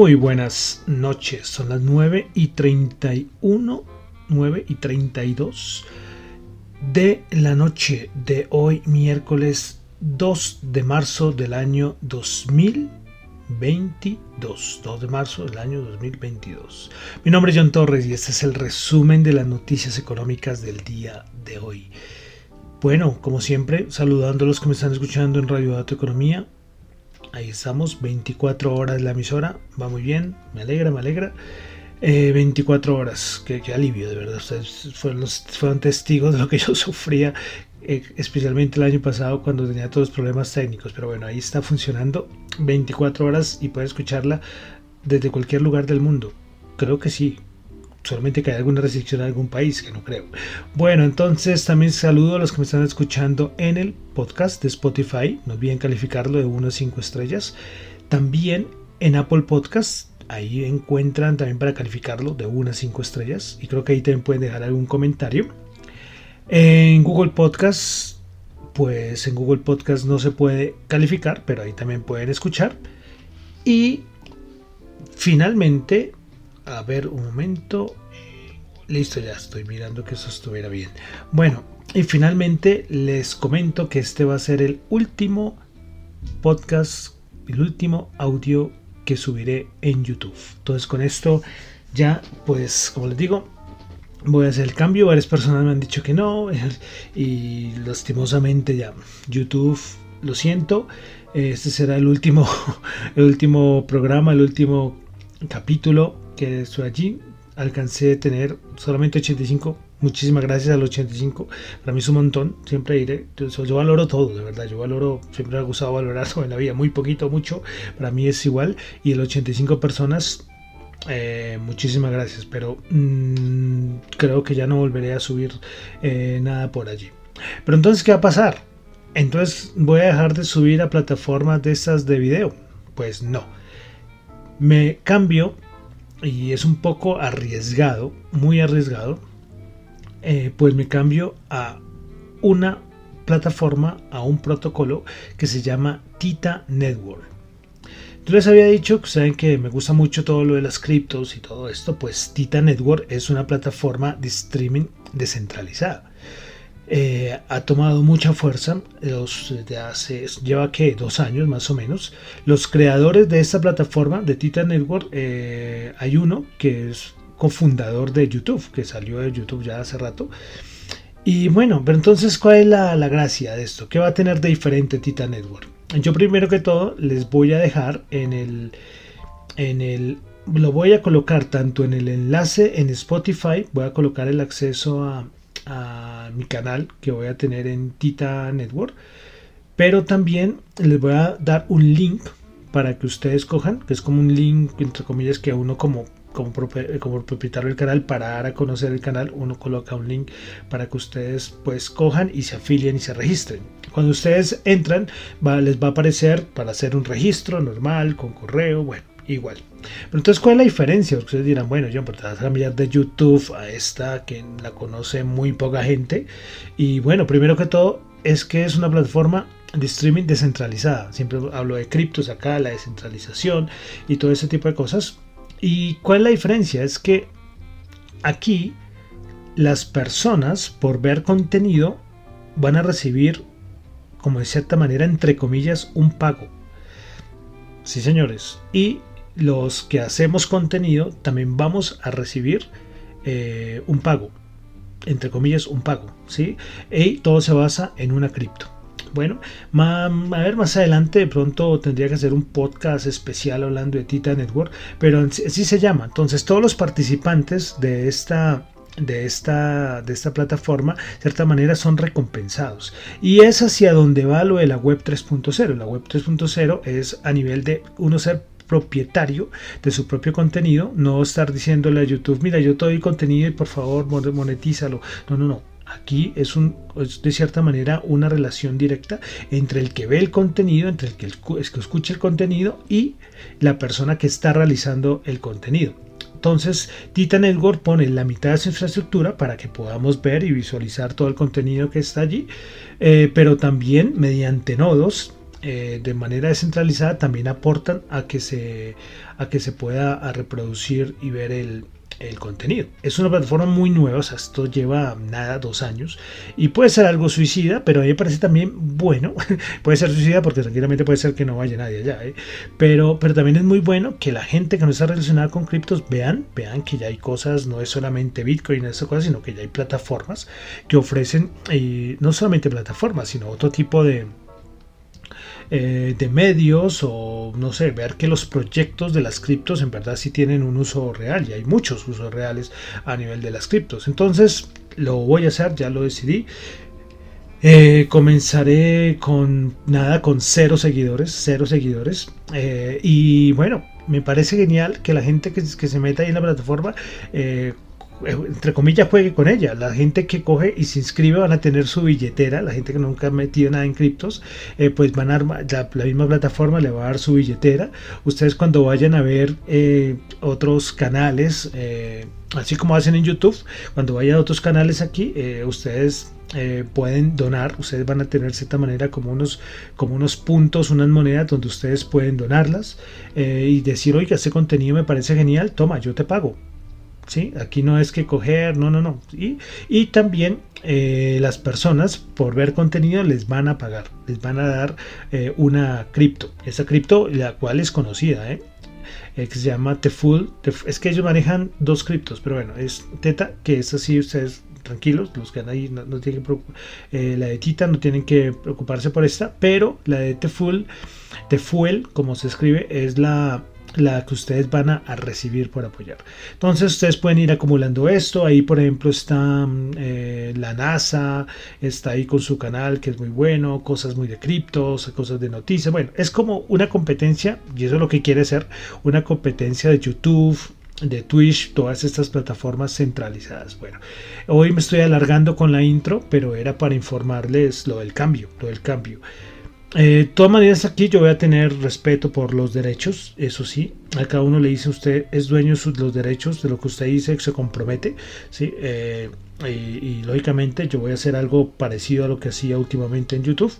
Muy buenas noches, son las 9 y 31, 9 y 32 de la noche de hoy, miércoles 2 de marzo del año 2022. 2 de marzo del año 2022. Mi nombre es John Torres y este es el resumen de las noticias económicas del día de hoy. Bueno, como siempre, saludando a los que me están escuchando en Radio Dato Economía, Ahí estamos, 24 horas la emisora, va muy bien, me alegra, me alegra. 24 eh, horas, qué, alivio, de verdad. Ustedes fueron, fueron, testigos de lo que yo sufría, eh, especialmente el año pasado cuando tenía todos los problemas técnicos. Pero bueno, ahí está funcionando 24 horas y puede escucharla desde cualquier lugar del mundo. Creo que sí, solamente que hay alguna restricción en algún país, que no creo. Bueno, entonces también saludo a los que me están escuchando en el podcast de Spotify. No olviden calificarlo de 1 a 5 estrellas. También en Apple Podcast. Ahí encuentran también para calificarlo de 1 a 5 estrellas. Y creo que ahí también pueden dejar algún comentario. En Google Podcast, pues en Google Podcast no se puede calificar, pero ahí también pueden escuchar. Y finalmente a ver, un momento. Listo, ya estoy mirando que eso estuviera bien. Bueno, y finalmente les comento que este va a ser el último podcast, el último audio que subiré en YouTube. Entonces con esto ya, pues como les digo, voy a hacer el cambio. Varias personas me han dicho que no y lastimosamente ya YouTube, lo siento. Este será el último, el último programa, el último capítulo que estoy allí. Alcancé a tener solamente 85. Muchísimas gracias al 85. Para mí es un montón. Siempre iré. Yo, valoro todo, de verdad. Yo valoro, siempre me ha gustado valorar todo en la vida. Muy poquito, mucho. Para mí es igual. Y el 85 personas, eh, muchísimas gracias. Pero mm, creo que ya no volveré a subir eh, nada por allí. Pero entonces, ¿qué va a pasar? Entonces, ¿voy a dejar de subir a plataformas de estas de video? Pues no. Me cambio y es un poco arriesgado, muy arriesgado, eh, pues me cambio a una plataforma, a un protocolo que se llama Tita Network. Yo les había dicho que saben que me gusta mucho todo lo de las criptos y todo esto, pues Tita Network es una plataforma de streaming descentralizada. Eh, ha tomado mucha fuerza los, de hace, lleva que dos años más o menos. Los creadores de esta plataforma de Titan Network, eh, hay uno que es cofundador de YouTube, que salió de YouTube ya hace rato. Y bueno, pero entonces, ¿cuál es la, la gracia de esto? ¿Qué va a tener de diferente Titan Network? Yo primero que todo les voy a dejar en el, en el lo voy a colocar tanto en el enlace en Spotify, voy a colocar el acceso a, a mi canal que voy a tener en Tita Network. Pero también les voy a dar un link para que ustedes cojan, que es como un link, entre comillas, que uno como, como, como propietario del canal, para dar a conocer el canal, uno coloca un link para que ustedes pues cojan y se afilien y se registren. Cuando ustedes entran, les va a aparecer para hacer un registro normal, con correo, bueno igual. Pero entonces, ¿cuál es la diferencia? ustedes dirán, bueno, yo te vas a cambiar de YouTube a esta que la conoce muy poca gente. Y bueno, primero que todo, es que es una plataforma de streaming descentralizada. Siempre hablo de criptos acá, la descentralización y todo ese tipo de cosas. ¿Y cuál es la diferencia? Es que aquí las personas, por ver contenido, van a recibir, como de cierta manera, entre comillas, un pago. Sí, señores. Y los que hacemos contenido también vamos a recibir eh, un pago, entre comillas un pago, ¿sí? Y todo se basa en una cripto. Bueno, a ver, más adelante de pronto tendría que hacer un podcast especial hablando de Tita Network, pero así se llama. Entonces todos los participantes de esta de esta, de esta plataforma, de cierta manera, son recompensados. Y es hacia donde va lo de la web 3.0. La web 3.0 es a nivel de uno ser propietario de su propio contenido, no estar diciéndole a YouTube, mira, yo te doy contenido y por favor monetízalo. No, no, no. Aquí es, un, de cierta manera una relación directa entre el que ve el contenido, entre el que, el que escucha el contenido y la persona que está realizando el contenido. Entonces, Tita Network pone la mitad de su infraestructura para que podamos ver y visualizar todo el contenido que está allí, eh, pero también mediante nodos eh, de manera descentralizada también aportan a que se, a que se pueda reproducir y ver el, el contenido. Es una plataforma muy nueva, o sea, esto lleva nada, dos años, y puede ser algo suicida, pero a mí me parece también bueno, puede ser suicida porque tranquilamente puede ser que no vaya nadie allá, ¿eh? pero, pero también es muy bueno que la gente que no está relacionada con criptos vean, vean que ya hay cosas, no es solamente Bitcoin, esas cosas, sino que ya hay plataformas que ofrecen, y no solamente plataformas, sino otro tipo de, eh, de medios o no sé, ver que los proyectos de las criptos en verdad sí tienen un uso real y hay muchos usos reales a nivel de las criptos. Entonces lo voy a hacer, ya lo decidí. Eh, comenzaré con nada, con cero seguidores, cero seguidores. Eh, y bueno, me parece genial que la gente que, que se meta ahí en la plataforma entre comillas, juegue con ella. La gente que coge y se inscribe van a tener su billetera. La gente que nunca ha metido nada en criptos, eh, pues van a la, misma plataforma le va a dar su billetera. Ustedes cuando vayan a ver eh, otros canales, eh, así como hacen en YouTube, cuando vayan a otros canales aquí, ustedes pueden donar, ustedes van a tener de cierta manera como unos, como unos puntos, unas monedas donde ustedes pueden donarlas y decir, oiga, este contenido me parece genial, toma, yo te pago. ¿Sí? Aquí no es que coger, no, no, no. Y, y también eh, las personas por ver contenido les van a pagar, les van a dar eh, una cripto. Esa cripto, la cual es conocida, ¿eh? que se llama Tefull. Es que ellos manejan dos criptos, pero bueno, es Teta, que es así, ustedes tranquilos, los que ahí no, tienen que la de Tita no tienen que preocuparse por esta, pero la de Tefull, Tefuel, como se escribe, es la la que ustedes van a, recibir por apoyar. Entonces ustedes pueden ir acumulando esto. Ahí por ejemplo está mm, eh, la NASA, está ahí con su canal que es muy bueno, cosas muy de criptos, cosas de noticias. Bueno, es como una competencia y eso es lo que quiere ser una competencia de YouTube, de Twitch, todas estas plataformas centralizadas. Bueno, hoy me estoy alargando con la intro, pero era para informarles lo del cambio, lo del cambio. Eh, de todas maneras, aquí yo voy a tener respeto por los derechos, eso sí. A cada uno le dice usted es dueño de los derechos, de lo que usted dice, que se compromete. ¿sí? Eh, y, lógicamente yo voy a hacer algo parecido a lo que hacía últimamente en YouTube.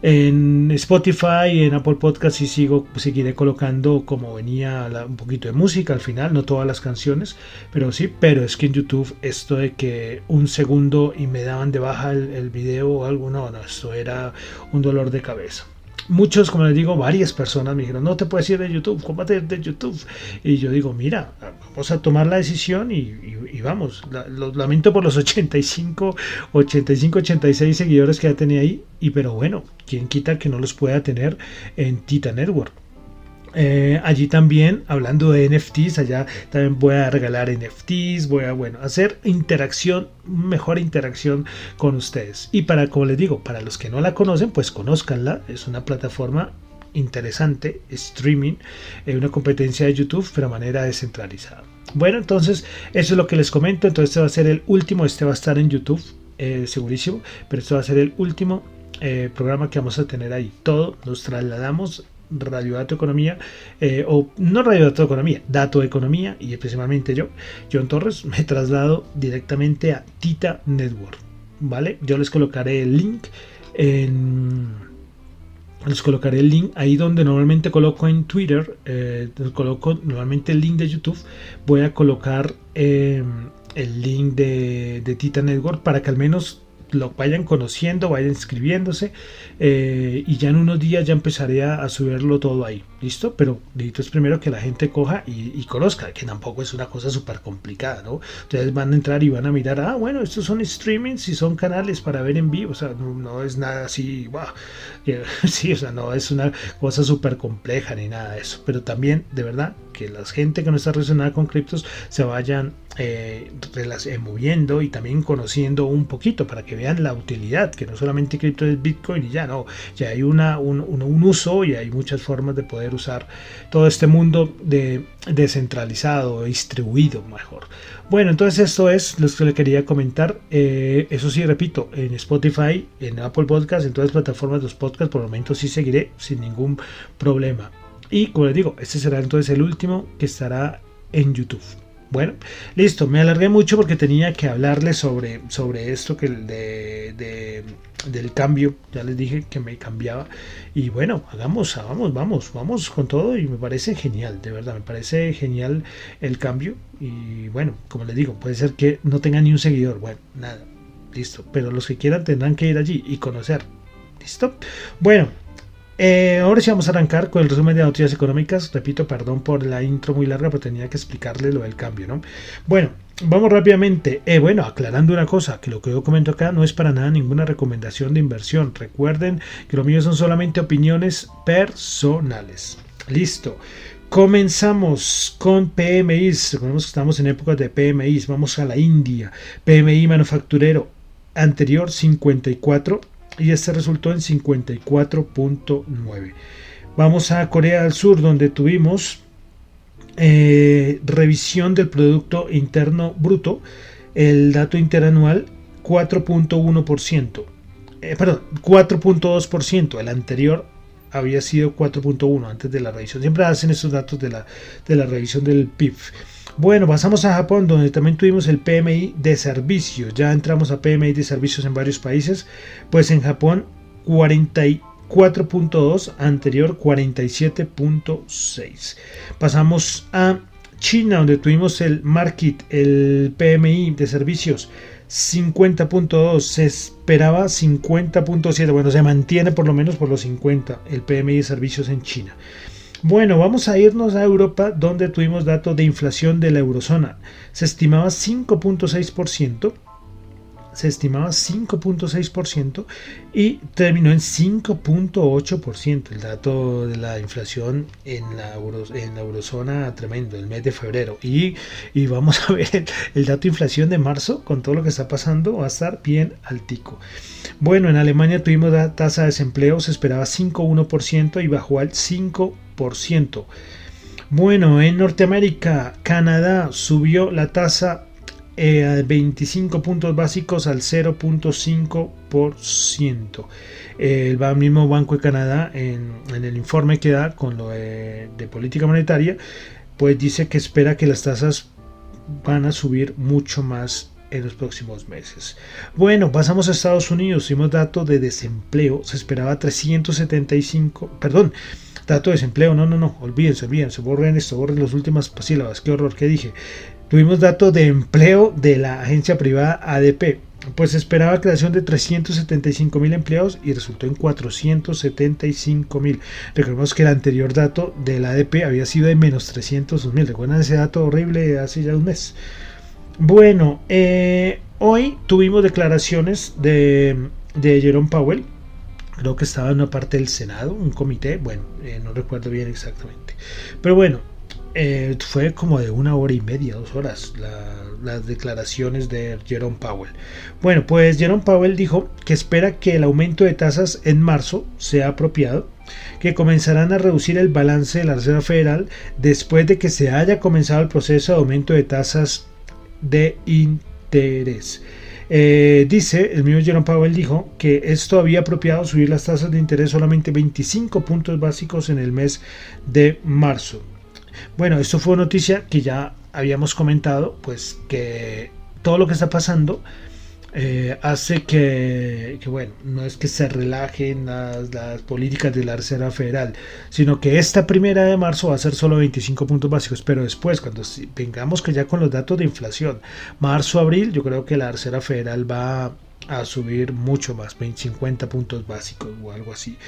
En Spotify y en Apple Podcast sí sigo, seguiré colocando como venía un poquito de música al final, no todas las canciones, pero sí, pero es que en YouTube esto de que un segundo y me daban de baja el, el video o algo, no, no, esto era un dolor de cabeza muchos, como les digo, varias personas me dijeron, no te puedes ir de YouTube, combate de YouTube. Y yo digo, mira, vamos a tomar la decisión y, vamos. lo lamento por los 85, 85, 86 seguidores que ya tenía ahí. Y pero bueno, ¿quién quita que no los pueda tener en Tita Network? Eh, allí también, hablando de NFTs, allá también voy a regalar NFTs, voy a, bueno, hacer interacción, mejor interacción con ustedes. Y para, como les digo, para los que no la conocen, pues conózcanla, es una plataforma interesante, streaming, eh, una competencia de YouTube, pero de manera descentralizada. Bueno, entonces, eso es lo que les comento, entonces este va a ser el último, este va a estar en YouTube, eh, segurísimo, pero este va a ser el último programa que vamos a tener ahí. Todo nos trasladamos Radio Dato Economía, eh, o no Radio Dato Economía, Dato Economía, y especialmente yo, John Torres, me traslado directamente a Tita Network. ¿Vale? Yo les colocaré el link en. Les colocaré el link ahí donde normalmente coloco en Twitter, eh, coloco normalmente el link de YouTube. Voy a colocar em, el link de Tita Network para que al menos lo vayan conociendo, vayan inscribiéndose eh, y ya en unos días ya empezaré a, subirlo todo ahí, ¿listo? Pero necesito es primero que la gente coja y, conozca, que tampoco es una cosa súper complicada, ¿no? Ustedes van a entrar y van a mirar, ah, bueno, estos son streamings y son canales para ver en vivo, o sea, no, es nada así, wow, sí, o sea, no es una cosa súper compleja ni nada de eso, pero también, de verdad, que la gente que no está relacionada con criptos se vayan eh, eh, moviendo y también conociendo un poquito para que vean la utilidad, que no solamente cripto es Bitcoin y ya no, ya hay una, un, uso y hay muchas formas de poder usar todo este mundo de descentralizado, distribuido mejor. Bueno, entonces esto es lo que le quería comentar. Eh, eso sí, repito, en Spotify, en Apple Podcast, en todas las plataformas de los podcasts, por el momento sí seguiré sin ningún problema. Y como les digo, este será entonces el último que estará en YouTube. Bueno, listo, me alargué mucho porque tenía que hablarles sobre, sobre esto que de, del cambio, ya les dije que me cambiaba. Y bueno, hagamos, vamos, vamos, vamos con todo y me parece genial, de verdad, me parece genial el cambio. Y bueno, como les digo, puede ser que no tenga ni un seguidor, bueno, nada, listo, pero los que quieran tendrán que ir allí y conocer, listo. Bueno, eh, ahora sí vamos a arrancar con el resumen de noticias económicas. Repito, perdón por la intro muy larga, pero tenía que explicarle lo del cambio, ¿no? Bueno, vamos rápidamente. Eh, bueno, aclarando una cosa, que lo que yo comento acá no es para nada ninguna recomendación de inversión. Recuerden que lo mío son solamente opiniones personales. Listo. Comenzamos con PMIs. Recordemos que estamos en épocas de PMIs. Vamos a la India. PMI manufacturero anterior 54 y este resultó en 54.9. Vamos a Corea del Sur donde tuvimos eh, revisión del Producto Interno Bruto, el dato interanual 4.1%, eh, perdón, 4.2%, el anterior había sido 4.1 antes de la revisión. Siempre hacen estos datos de la, de la revisión del PIB. Bueno, pasamos a Japón, donde también tuvimos el PMI de servicios. Ya entramos a PMI de servicios en varios países. Pues en Japón 44.2, anterior 47.6. Pasamos a China, donde tuvimos el Market, el PMI de servicios 50.2, se esperaba 50.7, bueno, se mantiene por lo menos por los 50 el PMI de servicios en China. Bueno, vamos a irnos a Europa donde tuvimos datos de inflación de la eurozona. Se estimaba 5.6%, se estimaba 5.6% y terminó en 5.8%. El dato de la inflación en la, en la eurozona tremendo, el mes de febrero. Y, y vamos a ver el dato de inflación de marzo con todo lo que está pasando, va a estar bien altico. Bueno, en Alemania tuvimos la tasa de desempleo, se esperaba 5.1% y bajó al 5%. Bueno, en Norteamérica, Canadá subió la tasa eh, a 25 puntos básicos al 0.5%. El mismo Banco de Canadá, en, el informe que da con lo de, de política monetaria, pues dice que espera que las tasas van a subir mucho más en los próximos meses. Bueno, pasamos a Estados Unidos, hicimos dato de desempleo, se esperaba 375, perdón, dato de desempleo, no, no, no, olvídense, olvídense, borren esto, borren las últimas sílabas, qué horror, qué dije. Tuvimos dato de empleo de la agencia privada ADP, pues esperaba creación de 375 mil empleados y resultó en 475 mil. Recordemos que el anterior dato de la ADP había sido de menos 300 mil. ¿Recuerdan ese dato horrible hace ya un mes? Bueno, eh, hoy tuvimos declaraciones de, de Jerome Powell. Creo que estaba en una parte del Senado, un comité. Bueno, eh, no recuerdo bien exactamente. Pero bueno, eh, fue como de una hora y media, dos horas, las declaraciones de Jerome Powell. Bueno, pues Jerome Powell dijo que espera que el aumento de tasas en marzo sea apropiado, que comenzarán a reducir el balance de la Reserva Federal después de que se haya comenzado el proceso de aumento de tasas de interés. Eh, dice, el mismo Jerome Powell dijo que esto había apropiado subir las tasas de interés solamente 25 puntos básicos en el mes de marzo. Bueno, esto fue noticia que ya habíamos comentado, pues que todo lo que está pasando eh, hace que, bueno, no es que se relajen las, políticas de la Reserva Federal, sino que esta primera de marzo va a ser solo 25 puntos básicos, pero después, cuando vengamos que ya con los datos de inflación, marzo, abril, yo creo que la Reserva Federal va a subir mucho más, 50 puntos básicos o algo así.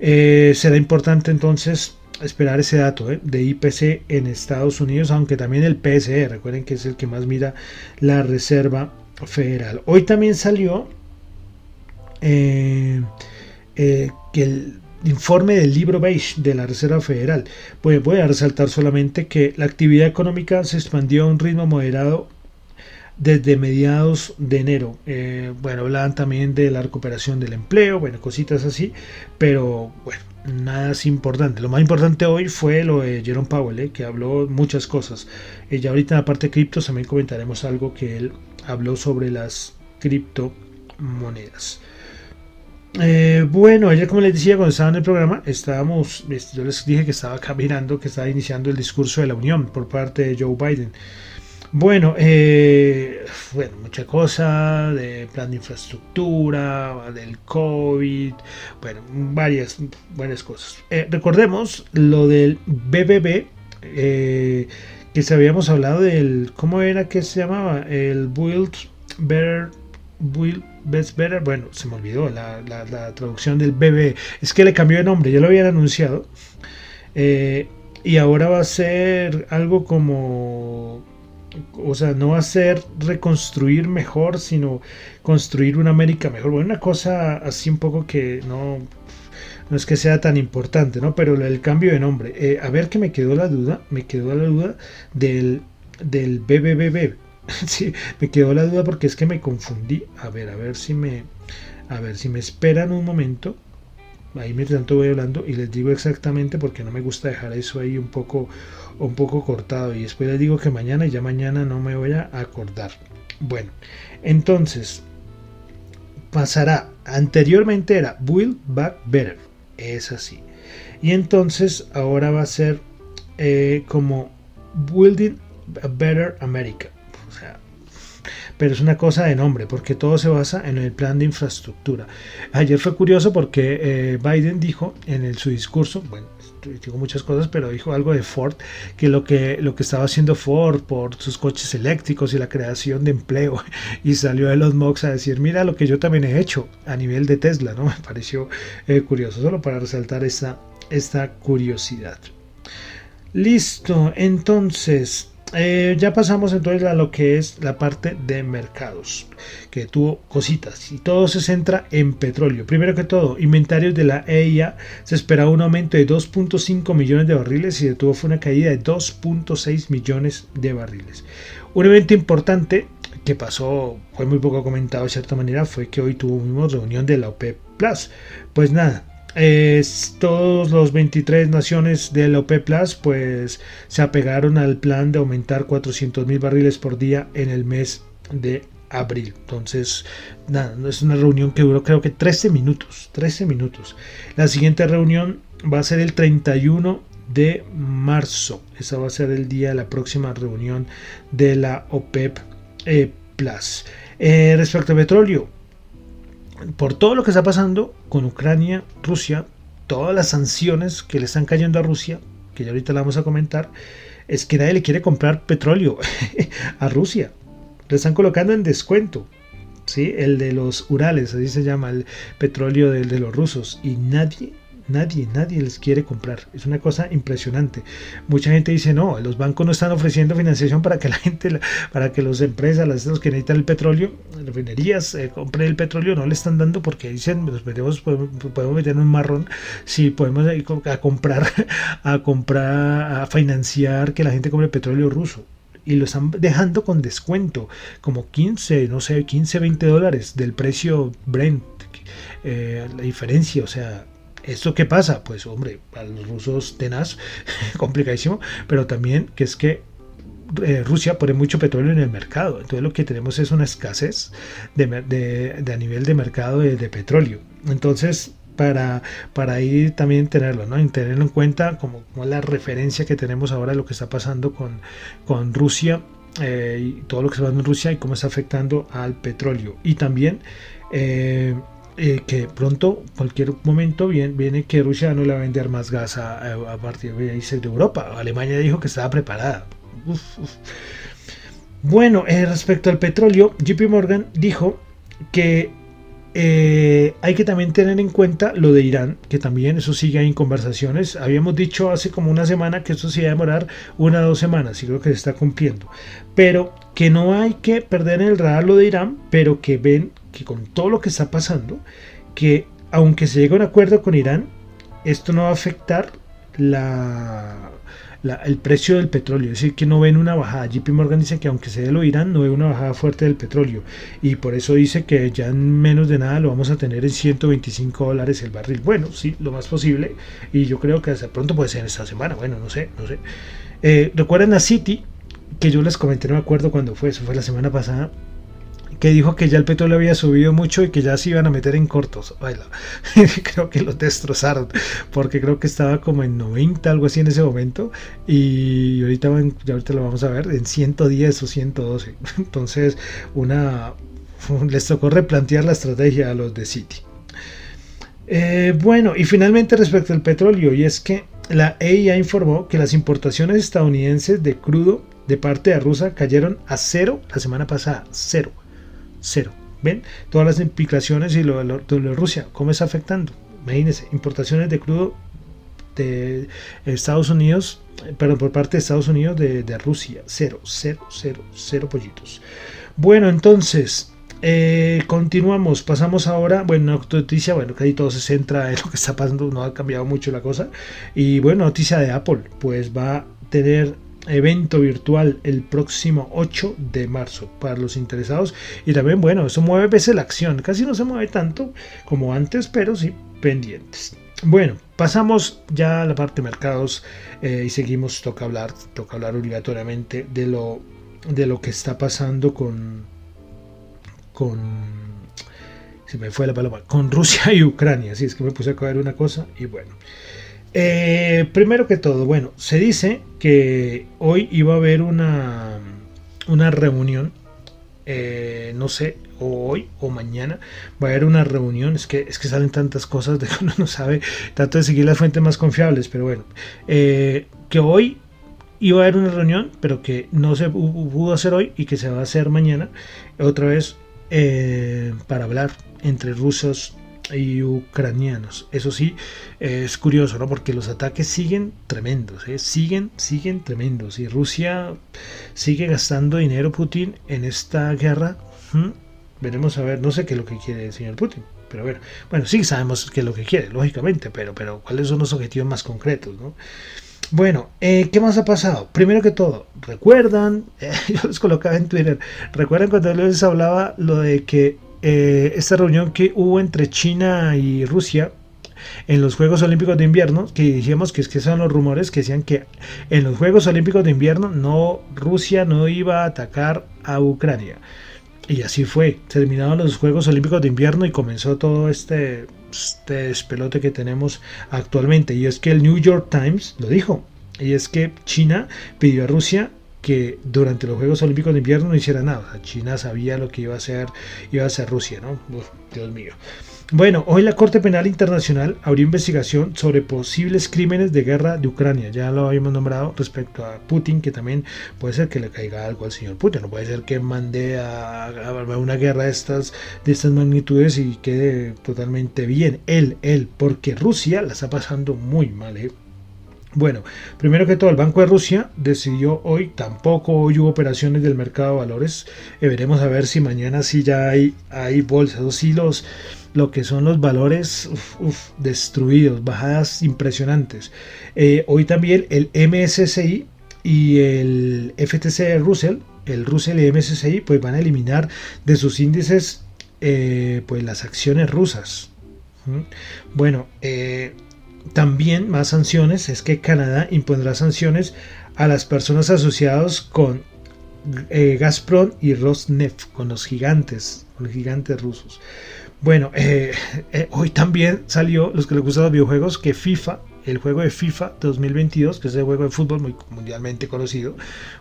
Eh, será importante entonces esperar ese dato ¿eh? de IPC en Estados Unidos, aunque también el PSE, recuerden que es el que más mira la Reserva Federal. Hoy también salió eh, que el informe del libro beige de la Reserva Federal. Pues voy a resaltar solamente que la actividad económica se expandió a un ritmo moderado desde mediados de enero. Eh, bueno, hablaban también de la recuperación del empleo, bueno, cositas así, pero bueno, nada es importante. Lo más importante hoy fue lo de Jerome Powell, eh, que habló muchas cosas. y ya ahorita en la parte de criptos también comentaremos algo que él habló sobre las criptomonedas. Eh, bueno, ayer como les decía cuando estaba en el programa, estábamos, yo les dije que estaba caminando, que estaba iniciando el discurso de la Unión por parte de Joe Biden. Bueno, eh, bueno, mucha cosa de plan de infraestructura, del COVID, bueno, varias, varias cosas. Eh, recordemos lo del BBB, eh, que se habíamos hablado del, ¿cómo era que se llamaba? El Build Better, Build Best Better, bueno, se me olvidó la, la, traducción del BBB, es que le cambió de nombre, ya lo habían anunciado. y ahora va a ser algo como o sea, no ser reconstruir mejor, sino construir una América mejor. Bueno, una cosa así un poco que no, no es que sea tan importante, ¿no? Pero el cambio de nombre. Eh, a ver que me quedó la duda, me quedó la duda del, del BBBB. sí, me quedó la duda porque es que me confundí. A ver, a ver si me, a ver si me esperan un momento. Ahí mientras tanto voy hablando y les digo exactamente porque no me gusta dejar eso ahí un poco un poco cortado y después les digo que mañana y ya mañana no me voy a acordar. Bueno, entonces pasará. Anteriormente era Build Back Better. Es así. Y entonces ahora va a ser eh, como Building a Better America. Pero es una cosa de nombre, porque todo se basa en el plan de infraestructura. Ayer fue curioso porque eh, Biden dijo en su discurso, bueno, digo muchas cosas, pero dijo algo de Ford, que lo que, lo que estaba haciendo Ford por sus coches eléctricos y la creación de empleo, y salió de los Mox a decir, mira lo que yo también he hecho a nivel de Tesla, ¿no? Me pareció eh, curioso, solo para resaltar esta, esta curiosidad. Listo, entonces eh, ya pasamos entonces a lo que es la parte de mercados, que tuvo cositas y todo se centra en petróleo. Primero que todo, inventarios de la EIA se esperaba un aumento de 2.5 millones de barriles y detuvo fue una caída de 2.6 millones de barriles. Un evento importante que pasó, fue muy poco comentado de cierta manera, fue que hoy tuvimos reunión de la OPEP Plus. Pues nada, todos los 23 naciones del OPEP Plus pues se apegaron al plan de aumentar 400 mil barriles por día en el mes de abril. Entonces, nada, es una reunión que duró creo que 13 minutos, 13 minutos. La siguiente reunión va a ser el 31 de marzo. Esa va a ser el día de la próxima reunión de la OPEP eh, Plus. Eh, respecto al petróleo, por todo lo que está pasando con Ucrania, Rusia, todas las sanciones que le están cayendo a Rusia, que ya ahorita la vamos a comentar, es que nadie le quiere comprar petróleo a Rusia. Le están colocando en descuento. ¿sí? El de los Urales, así se llama, el petróleo de, de los rusos. Y nadie Nadie, nadie les quiere comprar. Es una cosa impresionante. Mucha gente dice, no, los bancos no están ofreciendo financiación para que la gente, para que las empresas, las que necesitan el petróleo, refinerías, eh, compren el petróleo, no le están dando porque dicen, nos podemos, podemos meter en un marrón si podemos ir a comprar, a comprar, a financiar que la gente compre petróleo ruso y lo están dejando con descuento, como 15, no sé, 15, 20 dólares del precio Brent. Eh, la diferencia, o sea, ¿Esto qué pasa? Pues hombre, a los rusos tenaz, complicadísimo, pero también que es que eh, Rusia pone mucho petróleo en el mercado. Entonces lo que tenemos es una escasez de, a nivel de mercado de, petróleo. Entonces para, para ir también tenerlo, ¿no? tenerlo en cuenta como, la referencia que tenemos ahora de lo que está pasando con, con Rusia eh, y todo lo que está pasando en Rusia y cómo está afectando al petróleo. Y también eh, eh, que pronto, cualquier momento, viene, que Rusia no le va a vender más gas a, partir de, de Europa. Alemania dijo que estaba preparada. Bueno, eh, respecto al petróleo, JP Morgan dijo que eh, hay que también tener en cuenta lo de Irán, que también eso sigue en conversaciones. Habíamos dicho hace como una semana que esto se iba a demorar una o dos semanas y creo que se está cumpliendo. Pero que no hay que perder en el radar lo de Irán, pero que ven que con todo lo que está pasando, que aunque se llegue a un acuerdo con Irán, esto no va a afectar la, el precio del petróleo, es decir, que no ven una bajada. JP Morgan dice que aunque se lo Irán, no ve una bajada fuerte del petróleo. Y por eso dice que ya en menos de nada lo vamos a tener en 125 dólares el barril. Bueno, sí, lo más posible. Y yo creo que hasta pronto puede ser esta semana, bueno, no sé, no sé. Eh, recuerden a City, que yo les comenté, no me acuerdo cuándo fue, eso fue la semana pasada, que dijo que ya el petróleo había subido mucho y que ya se iban a meter en cortos. creo que lo destrozaron, porque creo que estaba como en 90, algo así en ese momento, y ahorita, ya ahorita lo vamos a ver, en 110 o 112. Entonces, una les tocó replantear la estrategia a los de City. Eh, bueno, y finalmente respecto al petróleo, y es que la EIA informó que las importaciones estadounidenses de crudo de parte de Rusia cayeron a cero la semana pasada, cero cero. ¿Ven? Todas las implicaciones y lo, de Rusia, ¿cómo está afectando? Imagínense, importaciones de crudo de Estados Unidos, perdón, por parte de Estados Unidos de, Rusia, cero, cero, cero, cero pollitos. Bueno, entonces, eh, continuamos, pasamos ahora, bueno, noticia, bueno, ahí todo se centra en lo que está pasando, no ha cambiado mucho la cosa. Y bueno, noticia de Apple, pues va a tener evento virtual el próximo 8 de marzo para los interesados. Y también bueno eso mueve veces la acción. Casi no se mueve tanto como antes pero sí pendientes. Bueno pasamos ya a la parte de mercados eh, y seguimos. Toca hablar toca hablar obligatoriamente de lo de lo que está pasando con con se me fue la palabra con Rusia y Ucrania. Así es que me puse a coger una cosa y bueno eh, primero que todo, bueno, se dice que hoy iba a haber una, una reunión, eh, no sé, o hoy o mañana va a haber una reunión, es que, es que salen tantas cosas de que uno no sabe, tanto de seguir las fuentes más confiables, pero bueno, eh, que hoy iba a haber una reunión, pero que no se pudo hacer hoy y que se va a hacer mañana, otra vez para hablar entre rusos y ucranianos. Eso sí, es curioso, ¿no? Porque los ataques siguen tremendos, ¿eh? siguen, siguen tremendos. Y Rusia sigue gastando dinero Putin en esta guerra. Veremos a ver, no sé qué es lo que quiere el señor Putin. Pero bueno, bueno, sí sabemos qué es lo que quiere, lógicamente, pero, pero ¿cuáles son los objetivos más concretos, no? Bueno, eh, ¿qué más ha pasado? Primero que todo, ¿recuerdan? yo les colocaba en Twitter, ¿recuerdan cuando les hablaba lo de que eh, esta reunión que hubo entre China y Rusia en los Juegos Olímpicos de Invierno, que dijimos que es que son los rumores que decían que en los Juegos Olímpicos de Invierno no Rusia no iba a atacar a Ucrania. Y así fue. Terminaron los Juegos Olímpicos de Invierno y comenzó todo este, este despelote que tenemos actualmente. Y es que el New York Times lo dijo. Y es que China pidió a Rusia que durante los Juegos Olímpicos de Invierno no hiciera nada. China sabía lo que iba a hacer, iba a hacer Rusia, ¿no? Dios mío. Bueno, hoy la Corte Penal Internacional abrió investigación sobre posibles crímenes de guerra de Ucrania. Ya lo habíamos nombrado respecto a Putin, que también puede ser que le caiga algo al señor Putin. No puede ser que mande a, una guerra de estas, de estas magnitudes y quede totalmente bien. Él, él, porque Rusia la está pasando muy mal, ¿eh? Bueno, primero que todo, el Banco de Rusia decidió hoy, tampoco hoy hubo operaciones del mercado de valores. Eh, veremos a ver si mañana sí ya hay, hay bolsas o si los, lo que son los valores destruidos, bajadas impresionantes. Eh, hoy también el MSCI y el FTC Russell, el Russell y MSCI, pues van a eliminar de sus índices eh, pues las acciones rusas. ¿Mm? Bueno, eh, también más sanciones es que Canadá impondrá sanciones a las personas asociadas con eh, Gazprom y Rosneft, con los gigantes, con los gigantes rusos. Bueno, eh, eh, hoy también salió, los que les gustan los videojuegos, que FIFA, el juego de FIFA 2022, que es el juego de fútbol muy mundialmente conocido,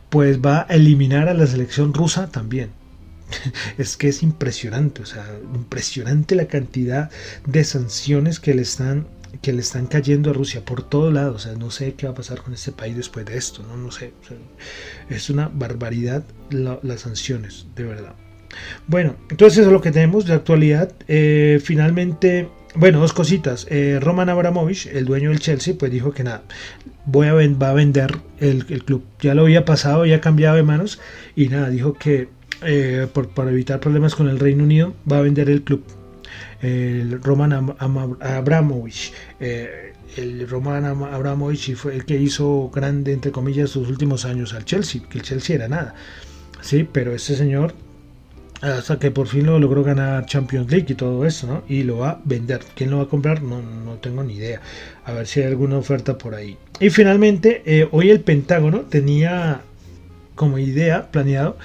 pues va a eliminar a la selección rusa también. Es que es impresionante, o sea, impresionante la cantidad de sanciones que le están que le están cayendo a Rusia por todo lado. O sea, no sé qué va a pasar con este país después de esto. No, no sé. es una barbaridad las sanciones, de verdad. Bueno, entonces eso es lo que tenemos de actualidad. Eh, finalmente, bueno, dos cositas. Eh, Roman Abramovich, el dueño del Chelsea, pues dijo que nada, voy a va a vender el, club. Ya lo había pasado, ya cambiado de manos y nada, dijo que eh, para evitar problemas con el Reino Unido va a vender el club. El Roman Abramovich. el Roman Abramovich fue el que hizo grande, entre comillas, sus últimos años al Chelsea, que el Chelsea era nada. Sí, pero ese señor hasta que por fin lo logró ganar Champions League y todo eso, ¿no? Y lo va a vender. ¿Quién lo va a comprar? No, no tengo ni idea. A ver si hay alguna oferta por ahí. Y finalmente, eh, hoy el Pentágono tenía como idea, planeado,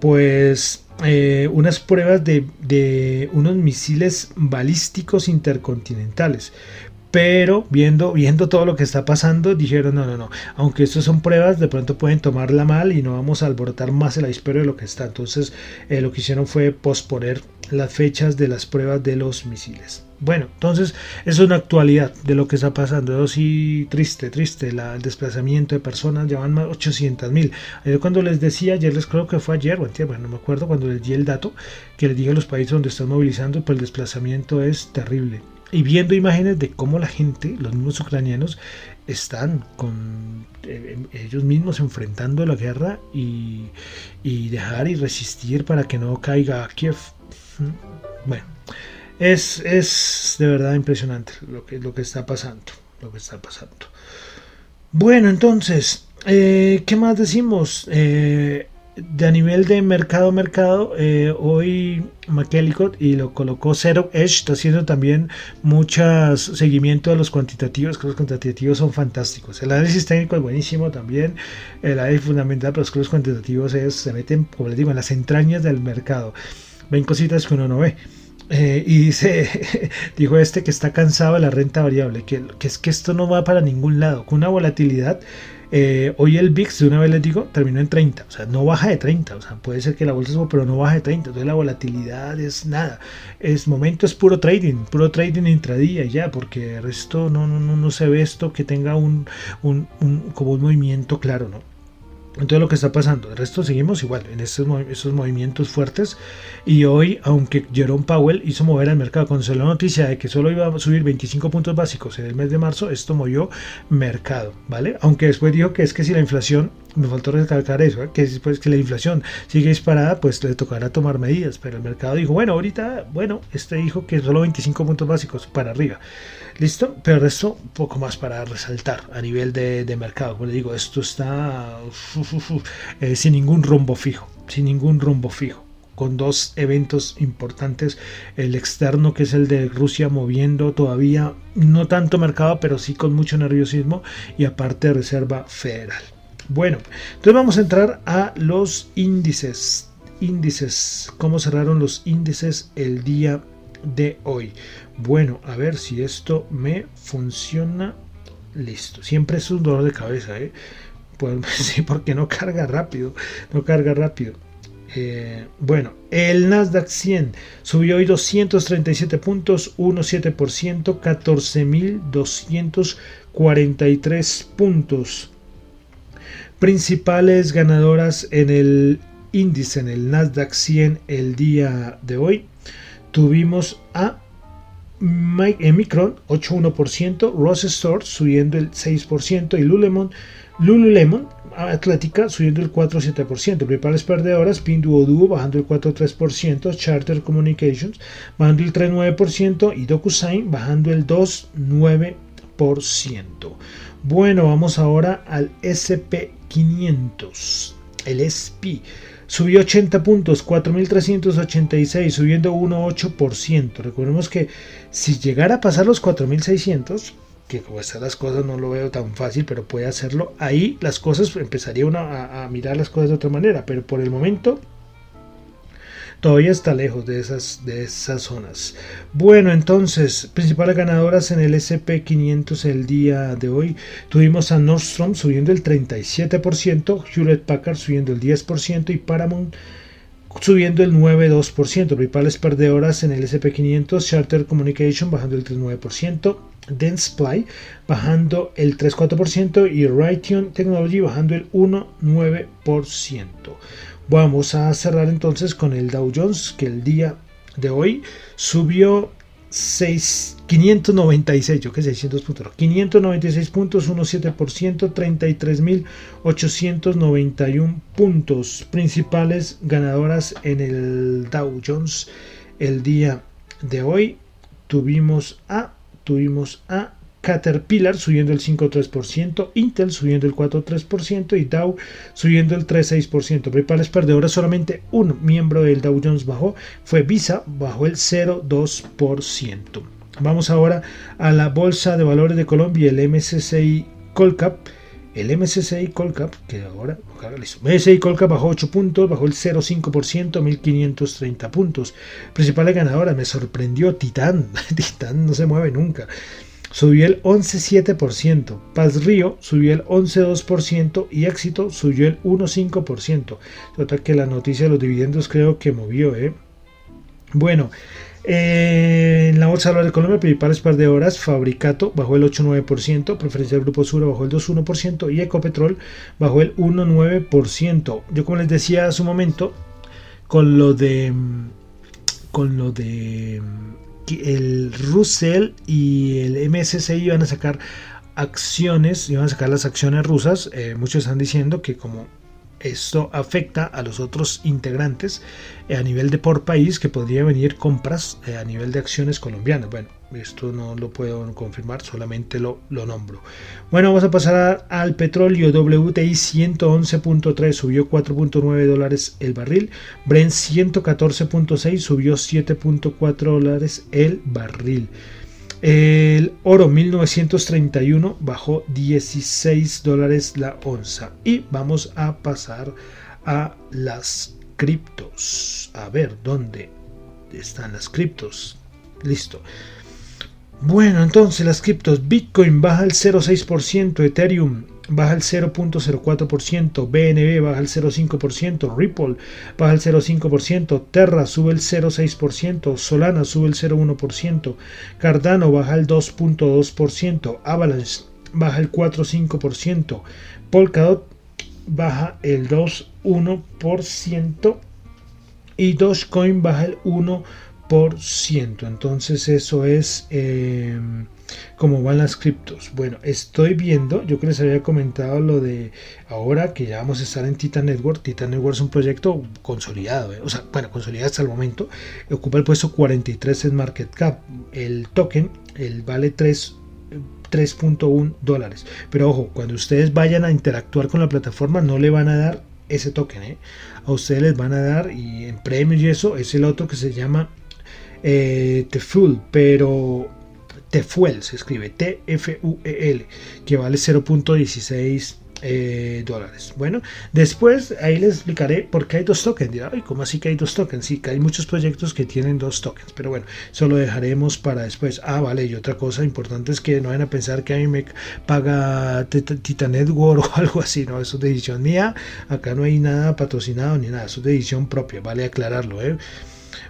pues eh, unas pruebas de, de, unos misiles balísticos intercontinentales pero viendo, viendo todo lo que está pasando, dijeron, no, no, no, aunque esto son pruebas, de pronto pueden tomarla mal y no vamos a alborotar más el avispero de lo que está. Entonces eh, lo que hicieron fue posponer las fechas de las pruebas de los misiles. Bueno, entonces es una actualidad de lo que está pasando. Eso sí, triste, triste, la, el desplazamiento de personas, llevan más 800 mil. Ayer cuando les decía, ayer les creo que fue ayer, bueno, no me acuerdo cuando les di el dato, que les dije a los países donde están movilizando, pues el desplazamiento es terrible y viendo imágenes de cómo la gente, los mismos ucranianos, están con eh, ellos mismos enfrentando la guerra y, dejar y resistir para que no caiga Kiev. Bueno, es, es de verdad impresionante lo que, lo que está pasando. Lo que está pasando. Bueno, entonces, eh, ¿qué más decimos? Eh, de a nivel de mercado mercado eh, hoy McEllicott y lo colocó Zero Edge está haciendo también muchos seguimiento de los cuantitativos que los cuantitativos son fantásticos. El análisis técnico es buenísimo también el análisis fundamental pero los cuantitativos es, se meten como les en las entrañas del mercado. Ven cositas que uno no ve. Eh, y dice, dijo este que está cansado de la renta variable, que, que es que esto no va para ningún lado, con una volatilidad eh, hoy el VIX, de una vez les digo, terminó en 30, o sea, no baja de 30, o sea, puede ser que la bolsa suba, pero no baja de 30, entonces la volatilidad es nada, es momento es puro trading, puro trading intradía ya, porque el resto no, no, no, no se ve esto que tenga un, un, como un movimiento claro, ¿no? Entonces lo que está pasando, el resto seguimos igual en estos, esos movimientos fuertes y hoy, aunque Jerome Powell hizo mover al mercado, cuando se la noticia de que solo iba a subir 25 puntos básicos en el mes de marzo, esto movió mercado, ¿vale? Aunque después dijo que es que si la inflación, me faltó recalcar eso, ¿eh? que después que la inflación sigue disparada, pues le tocará tomar medidas, pero el mercado dijo, bueno, ahorita, bueno, este dijo que solo 25 puntos básicos para arriba. ¿Listo? Pero esto un poco más para resaltar a nivel de, mercado. Como digo, esto está eh, sin ningún rumbo fijo, sin ningún rumbo fijo con dos eventos importantes, el externo que es el de Rusia moviendo todavía no tanto mercado, pero sí con mucho nerviosismo y aparte Reserva Federal. Bueno, entonces vamos a entrar a los índices. Índices, cómo cerraron los índices el día hoy. Bueno, a ver si esto me funciona. Listo. Siempre es un dolor de cabeza, ¿eh? Pues sí, porque no carga rápido. No carga rápido. Eh, bueno, el Nasdaq 100 subió hoy 237 puntos, 1,7%, 14.243 puntos. Principales ganadoras en el índice, en el Nasdaq 100 el día de hoy. Tuvimos a Micron 8,1%, Ross Store subiendo el 6% y Lululemon, Lululemon Atlética subiendo el 4,7%. Principales perdedoras, Pinduoduo bajando el 4,3%, Charter Communications bajando el 3,9% y DocuSign bajando el 2,9%. Bueno, vamos ahora al SP500, el SP Subió 80 puntos, 4.386, subiendo 1,8%. Recordemos que si llegara a pasar los 4.600, que como están las cosas no lo veo tan fácil, pero puede hacerlo, ahí las cosas empezaría uno a, a mirar las cosas de otra manera. Pero por el momento todavía está lejos de esas, de esas zonas. Bueno, entonces, principales ganadoras en el SP500 el día de hoy. Tuvimos a Nordstrom subiendo el 37%, Hewlett Packard subiendo el 10% y Paramount subiendo el 9,2%. Principales perdedoras en el SP500, Charter Communication bajando el 3,9%, Dentsply bajando el 3,4% y Raytheon Technology bajando el 1,9%. Vamos a cerrar entonces con el Dow Jones, que el día de hoy subió 6, 596, yo que 600 puntos, 596 puntos, 1,7%, 33.891 puntos. Principales ganadoras en el Dow Jones el día de hoy. Tuvimos a, tuvimos a Caterpillar subiendo el 5,3%, Intel subiendo el 4,3% y Dow subiendo el 3,6%. Principales perdedoras solamente un miembro del Dow Jones bajó, fue Visa, bajó el 0,2%. Vamos ahora a la Bolsa de Valores de Colombia, el MSCI Colcap. El MSCI Colcap, que ahora, MSCI Colcap bajó 8 puntos, bajó el 0,5%, 1530 puntos. Principales ganadoras, me sorprendió Titán. Titán no se mueve nunca subió el 11,7%, Paz Río subió el 11,2% y Éxito subió el 1,5%. Nota que la noticia de los dividendos creo que movió, ¿eh? Bueno, eh, en la bolsa de Colombia, principales par de horas, Fabricato bajó el 8,9%, Preferencial Grupo Sur bajó el 2,1% y Ecopetrol bajó el 1,9%. Yo como les decía hace un momento, con lo de... Con lo de el Russell y el MSCI iban a sacar acciones, iban a sacar las acciones rusas. Eh, muchos están diciendo que como esto afecta a los otros integrantes eh, a nivel de por país que podría venir compras eh, a nivel de acciones colombianas. Bueno, esto no lo puedo confirmar, solamente lo, lo nombro. Bueno, vamos a pasar al petróleo. WTI 111.3 subió 4.9 dólares el barril. Brent 114.6 subió 7.4 dólares el barril. El oro 1931 bajó 16 dólares la onza. Y vamos a pasar a las criptos. A ver, ¿dónde están las criptos? Listo. Bueno, entonces las criptos. Bitcoin baja el 0,6%, Ethereum baja el 0.04%, BNB baja el 0.5%, Ripple baja el 0.5%, Terra sube el 0.6%, Solana sube el 0.1%, Cardano baja el 2.2%, Avalanche baja el 4.5%, Polkadot baja el 2.1% y Dogecoin baja el 1%. Entonces eso es... Eh, cómo van las criptos. Bueno, estoy viendo, yo que les había comentado lo de ahora que ya vamos a estar en Titan Network. Titan Network es un proyecto consolidado, ¿eh? o sea, bueno, consolidado hasta el momento. Ocupa el puesto 43 en Market Cap. El token, el vale 3 3.1 dólares. Pero ojo, cuando ustedes vayan a interactuar con la plataforma no le van a dar ese token. ¿eh? A ustedes les van a dar y en premios y eso es el otro que se llama eh, The Full. Pero Tefuel, se escribe T-F-U-E-L, que vale 0.16 eh, dólares. Bueno, después ahí les explicaré por qué hay dos tokens. Dirá, ¿cómo así que hay dos tokens? Sí, que hay muchos proyectos que tienen dos tokens, pero bueno, eso lo dejaremos para después. Ah, vale, y otra cosa importante es que no vayan a pensar que a mí me paga Titan Network o algo así, no, eso es de edición mía. Acá no hay nada patrocinado ni nada, eso es de edición propia, vale aclararlo. ¿eh?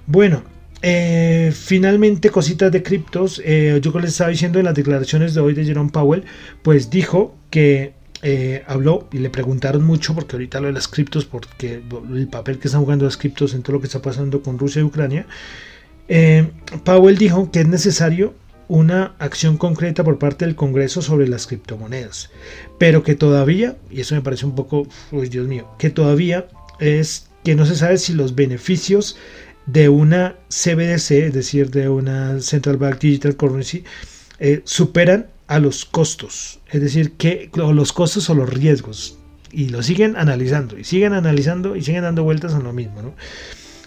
Bueno, eh, finalmente, cositas de criptos. Eh, yo les estaba diciendo en las declaraciones de hoy de Jerome Powell, pues dijo que eh, habló y le preguntaron mucho, porque ahorita lo de las criptos, porque el papel que están jugando las criptos en todo lo que está pasando con Rusia y Ucrania. Powell dijo que es necesario una acción concreta por parte del Congreso sobre las criptomonedas, pero que todavía, y eso me parece un poco, pues Dios mío, que todavía es que no se sabe si los beneficios de una CBDC, es decir, de una Central Bank Digital Currency, eh, superan a los costos, es decir, que los costos o los riesgos, y lo siguen analizando, y siguen analizando y siguen dando vueltas a lo mismo, ¿no?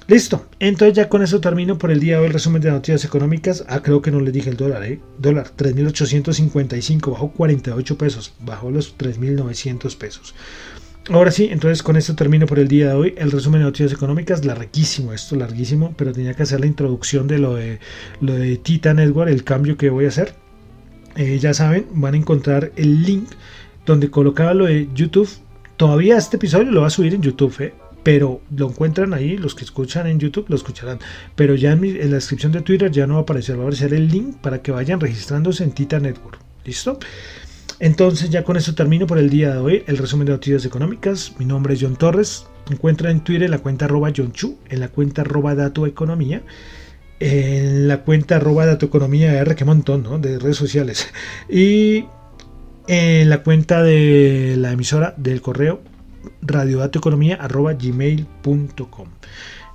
Listo, entonces ya con eso termino por el día de hoy el resumen de noticias económicas. Ah, creo que no les dije el dólar, ¿eh? Dólar 3.855, bajó 48 pesos, bajó los 3.900 pesos. Ahora sí, entonces con esto termino por el día de hoy. El resumen de noticias económicas, larguísimo esto, larguísimo, pero tenía que hacer la introducción de lo de, lo de Titan Network, el cambio que voy a hacer. Eh, ya saben, van a encontrar el link donde colocaba lo de YouTube. Todavía este episodio lo va a subir en YouTube, ¿eh? pero lo encuentran ahí, los que escuchan en YouTube lo escucharán. Pero ya en, en la descripción de Twitter ya no va a aparecer, va a aparecer el link para que vayan registrándose en Titan Network. ¿Listo? Entonces ya con eso termino por el día de hoy el resumen de noticias económicas. Mi nombre es John Torres. Encuentra en Twitter la cuenta arroba John Chu, en la cuenta arroba Dato Economía, en la cuenta arroba Dato Economía R, que montón ¿no? de redes sociales. Y en la cuenta de la emisora del correo radiodatoeconomía.gmail.com.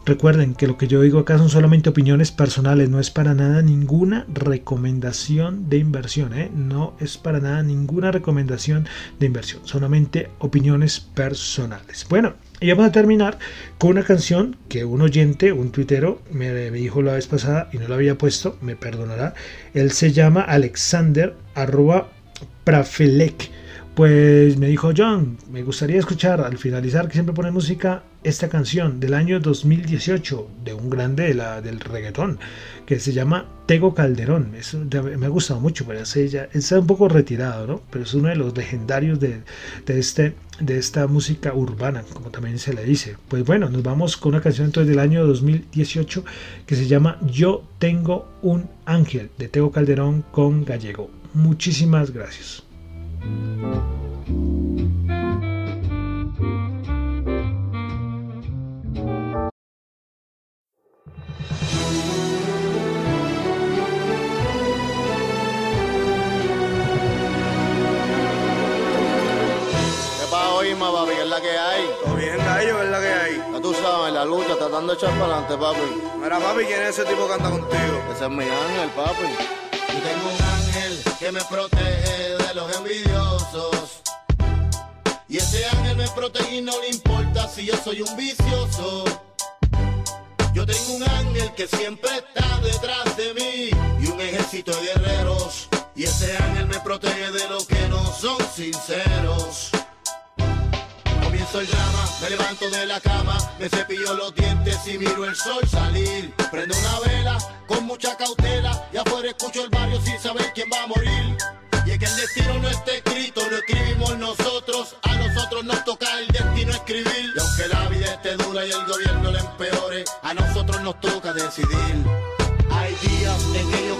Recuerden que lo que yo digo acá son solamente opiniones personales, no es para nada ninguna recomendación de inversión, ¿eh? no es para nada ninguna recomendación de inversión, solamente opiniones personales. Bueno, y vamos a terminar con una canción que un oyente, un tuitero, me, dijo la vez pasada y no la había puesto, me perdonará. Él se llama Alexander arroba pues me dijo John, me gustaría escuchar al finalizar que siempre pone música esta canción del año 2018 de un grande de la, del reggaetón que se llama Tego Calderón. me ha gustado mucho, pero ya está un poco retirado, ¿no? Pero es uno de los legendarios de, de, este, de esta música urbana, como también se le dice. Pues bueno, nos vamos con una canción entonces del año 2018 que se llama Yo tengo un ángel de Tego Calderón con Gallego. Muchísimas gracias. Lucha, tratando de echar para adelante, papi. Mira, papi, ¿quién es ese tipo que anda contigo? Ese es mi ángel, papi. Yo tengo un ángel que me protege de los envidiosos. Y ese ángel me protege y no le importa si yo soy un vicioso. Yo tengo un ángel que siempre está detrás de mí y un ejército de guerreros. Y ese ángel me protege de los que no son sinceros el drama, me levanto de la cama, me cepillo los dientes y miro el sol salir. Prendo una vela con mucha cautela y afuera escucho el barrio sin saber quién va a morir. Y es que el destino no está escrito, lo escribimos nosotros, a nosotros nos toca el destino escribir. Y aunque la vida esté dura y el gobierno le empeore, a nosotros nos toca decidir. Hay días en que yo